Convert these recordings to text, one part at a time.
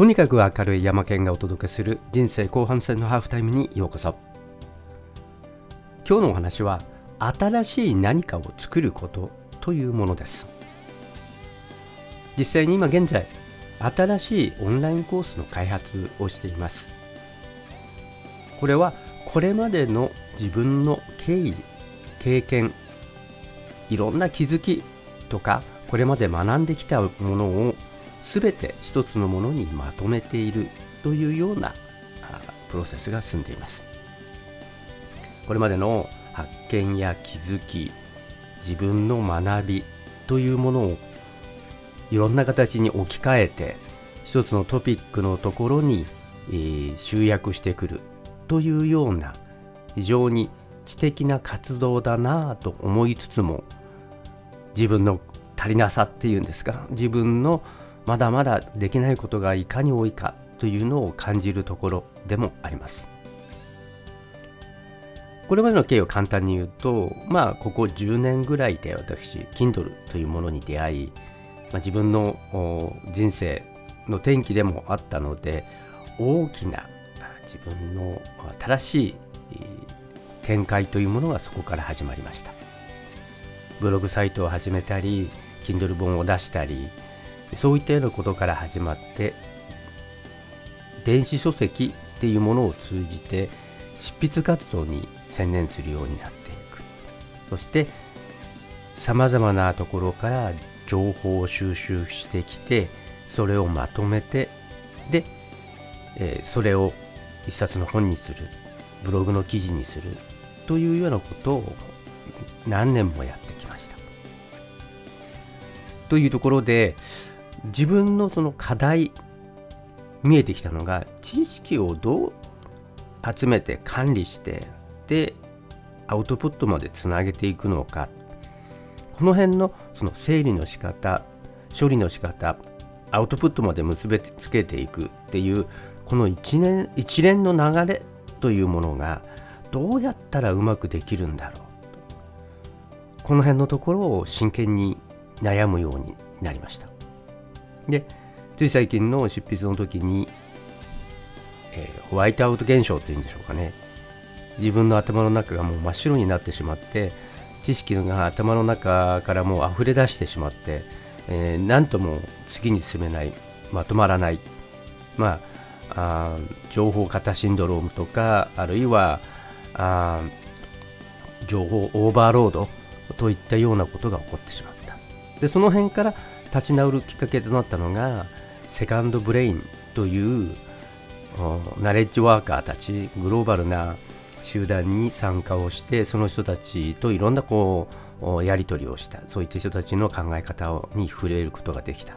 とにかく明るい山県がお届けする人生後半戦のハーフタイムにようこそ。今日のお話は新しい何かを作ることというものです。実際に今現在新しいオンラインコースの開発をしています。これはこれまでの自分の経緯経験いろんな気づきとかこれまで学んできたものを全て一つのものにまとめているというようなプロセスが進んでいます。これまでの発見や気づき自分の学びというものをいろんな形に置き換えて一つのトピックのところに、えー、集約してくるというような非常に知的な活動だなぁと思いつつも自分の足りなさっていうんですか？自分のまだまだできないことがいかに多いかというのを感じるところでもあります。これまでの経緯を簡単に言うと、まあ、ここ10年ぐらいで私、Kindle というものに出会い、まあ、自分の人生の転機でもあったので、大きな自分の新しい展開というものがそこから始まりました。ブログサイトを始めたり、Kindle 本を出したり、そういったようなことから始まって、電子書籍っていうものを通じて執筆活動に専念するようになっていく。そしてさまざまなところから情報を収集してきてそれをまとめてで、えー、それを一冊の本にするブログの記事にするというようなことを何年もやってきました。というところで自分のその課題見えてきたのが知識をどう集めて管理してでアウトプットまでつなげていくのか。この辺のその整理の仕方処理の仕方アウトプットまで結びつけていくっていうこの一年一連の流れというものがどうやったらうまくできるんだろう。この辺のところを真剣に悩むようになりました。でつい最近の執筆の時に、えー、ホワイトアウト現象っていうんでしょうかね。自分の頭の中がもう真っ白になってしまって知識が頭の中からもう溢れ出してしまって、えー、何とも次に進めないまとまらない。まああ情報過多シンドロームとかあるいはあ情報オーバーロードといったようなことが起こってしまった。でその辺から立ち直るきっかけとなったのが Second Brainというナレッジワーカーたちグローバルな集団に参加をしてその人たちといろんなこうやり取りをしたそういった人たちの考え方に触れることができた。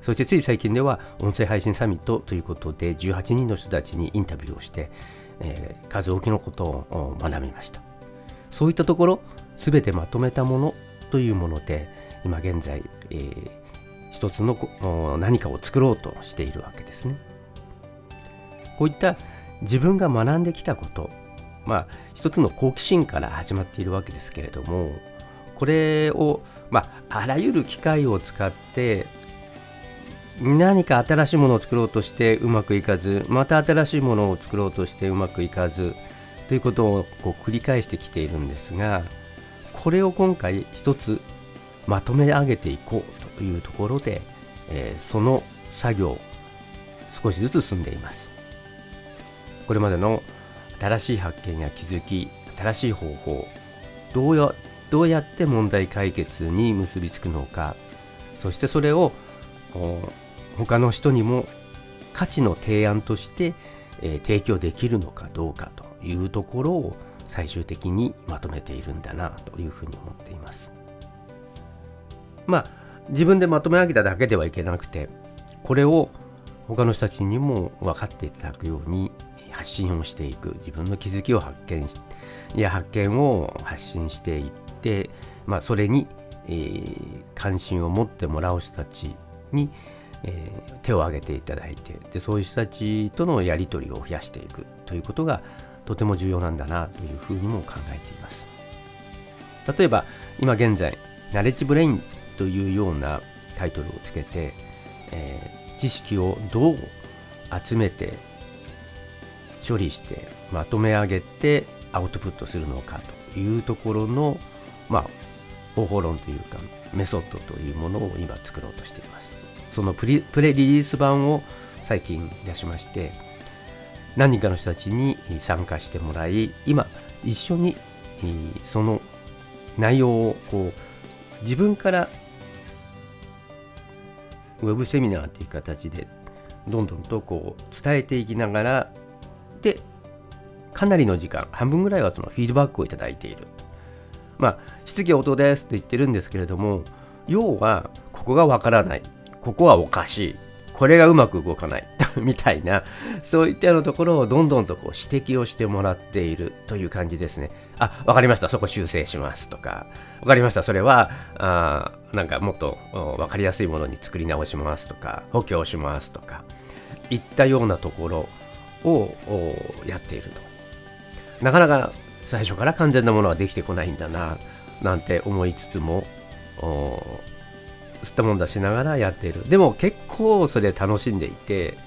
そしてつい最近では音声配信サミットということで18人の人たちにインタビューをして、えー、数多くのことを学びました。そういったところ全てまとめたものというもので今現在、えー、一つの何かを作ろうとしているわけですね。こういった自分が学んできたことまあ、一つの好奇心から始まっているわけですけれどもこれを、まあ、あらゆる機械を使って何か新しいものを作ろうとしてうまくいかずまた新しいものを作ろうとしてうまくいかずということをこう繰り返してきているんですがこれを今回一つまとめ上げていこうというところで、えー、その作業少しずつ進んでいますこれまでの新しい発見や気づき新しい方法どうやどうやって問題解決に結びつくのかそしてそれを他の人にも価値の提案として、えー、提供できるのかどうかというところを最終的にまとめているんだなというふうに思っています。まあ自分でまとめ上げただけではいけなくてこれを他の人たちにも分かっていただくように発信をしていく。自分の気づきを発見しいや発見を発信していって、まあ、それに、えー、関心を持ってもらう人たちに、えー、手を挙げていただいてでそういう人たちとのやり取りを増やしていく。ということがとても重要なんだなというふうにも考えています。例えば今現在ナレッジブレインというようなタイトルをつけて、えー、知識をどう集めて処理してまとめ上げてアウトプットするのかというところのまあ方法論というかメソッドというものを今作ろうとしています。そのプレリリース版を最近出しまして何人かの人たちに参加してもらい今一緒にその内容をこう自分からウェブセミナーという形でどんどんとこう伝えていきながらでかなりの時間半分ぐらいはそのフィードバックをいただいている。まあ質疑応答ですって言ってるんですけれども要はここがわからないここはおかしいこれがうまく動かない みたいなそういったようなところをどんどんとこう指摘をしてもらっているという感じですね。あわかりました。そこ修正しますとか。わかりました。それはあなんかもっと分かりやすいものに作り直しますとか補強しますとかいったようなところをやっていると。なかなか最初から完全なものはできてこないんだななんて思いつつも吸ったもんだしながらやっている。でも結構それ楽しんでいて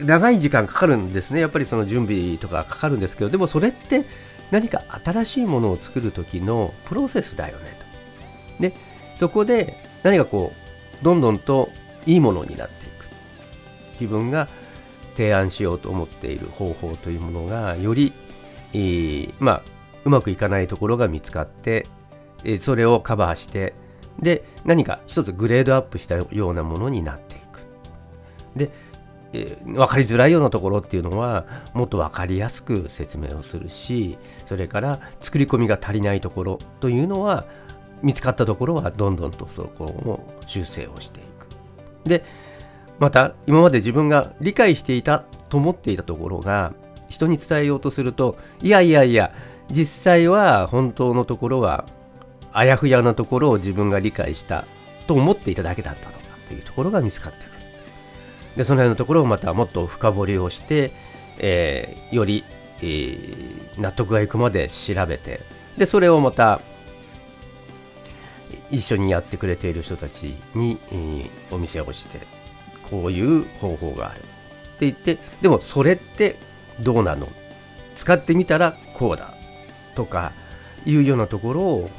長い時間かかるんですね。やっぱりその準備とかかかるんですけどでもそれって何か新しいものを作る時のプロセスだよねと。でそこで何かこうどんどんといいものになっていく。自分が提案しようと思っている方法というものがより、えー、まあうまくいかないところが見つかって、え、それをカバーしてで何か一つグレードアップしたようなものになっていく。で、えー、分かりづらいようなところっていうのはもっと分かりやすく説明をするしそれから作り込みが足りないところというのは見つかったところはどんどんとそこを修正をしていくでまた今まで自分が理解していたと思っていたところが人に伝えようとするといやいやいや実際は本当のところはあやふやなところを自分が理解したと思っていただけだったとかというところが見つかって。でその辺のところをまたもっと深掘りをして、えー、より、えー、納得がいくまで調べてでそれをまた一緒にやってくれている人たちに、えー、お見せをしてこういう方法があるって言ってでもそれってどうなの？使ってみたらこうだとかいうようなところを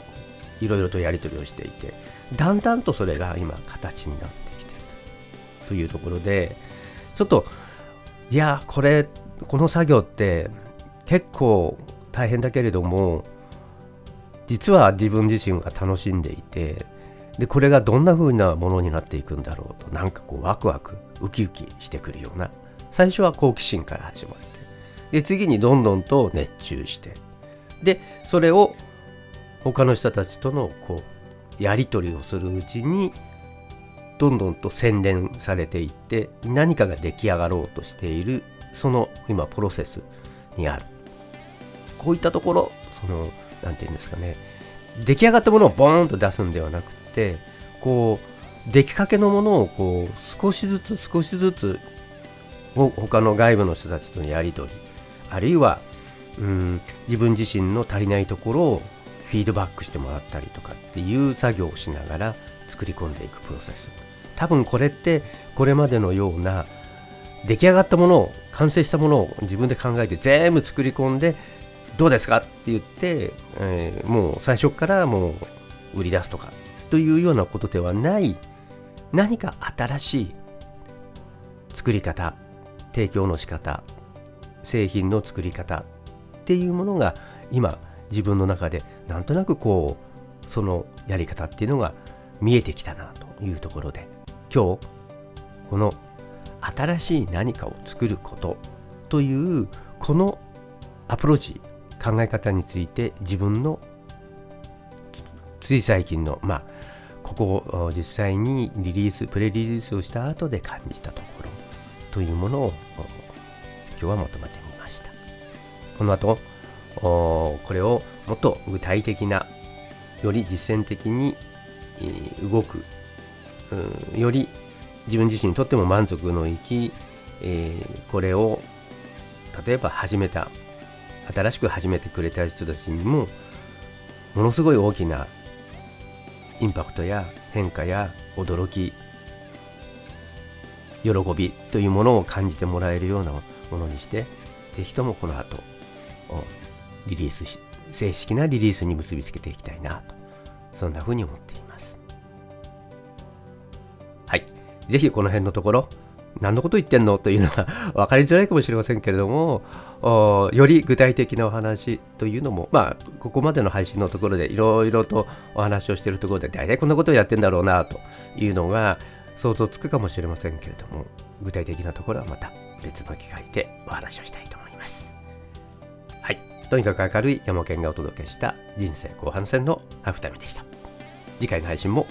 いろいろとやり取りをしていてだんだんとそれが今形になってというところでちょっといやこれこの作業って結構大変だけれども実は自分自身が楽しんでいてでこれがどんな風なものになっていくんだろうとなんかこうワクワクウキウキしてくるような最初は好奇心から始まってで次にどんどんと熱中してでそれを他の人たちとのこうやり取りをするうちにどんどんと洗練されていって何かが出来上がろうとしているその今プロセスにある。こういったところその何て言うんですかね。出来上がったものをボーンと出すんではなくってこう出来かけのものをこう少しずつ少しずつ他の外部の人たちとのやり取りあるいはうん自分自身の足りないところをフィードバックしてもらったりとかっていう作業をしながら作り込んでいくプロセス。多分これってこれまでのような出来上がったものを完成したものを自分で考えて全部作り込んでどうですかって言って、えー、もう最初からもう売り出すとかというようなことではない何か新しい作り方提供の仕方製品の作り方っていうものが今自分の中でなんとなくこうそのやり方っていうのが見えてきたなというところで。今日この新しい何かを作ることというこのアプローチ考え方について自分のつい最近のまあここを実際にリリースプレリリースをした後で感じたところというものを今日は求めてみました。この後これをもっと具体的なより実践的に動くより自分自身にとっても満足のいき、えー、これを例えば始めた新しく始めてくれた人たちにもものすごい大きなインパクトや変化や驚き喜びというものを感じてもらえるようなものにしてぜひともこの後リリースし正式なリリースに結びつけていきたいなとそんなふうに思っていますはい。ぜひこの辺のところ何のこと言ってんのというのが 分かりづらいかもしれませんけれどもより具体的なお話というのもまあここまでの配信のところでいろいろとお話をしているところで大体こんなことをやってんだろうなというのが想像つくかもしれませんけれども具体的なところはまた別の機会でお話をしたいと思います。はい。とにかく明るい山県がお届けした人生後半戦のハーフタイムでした。次回の配信も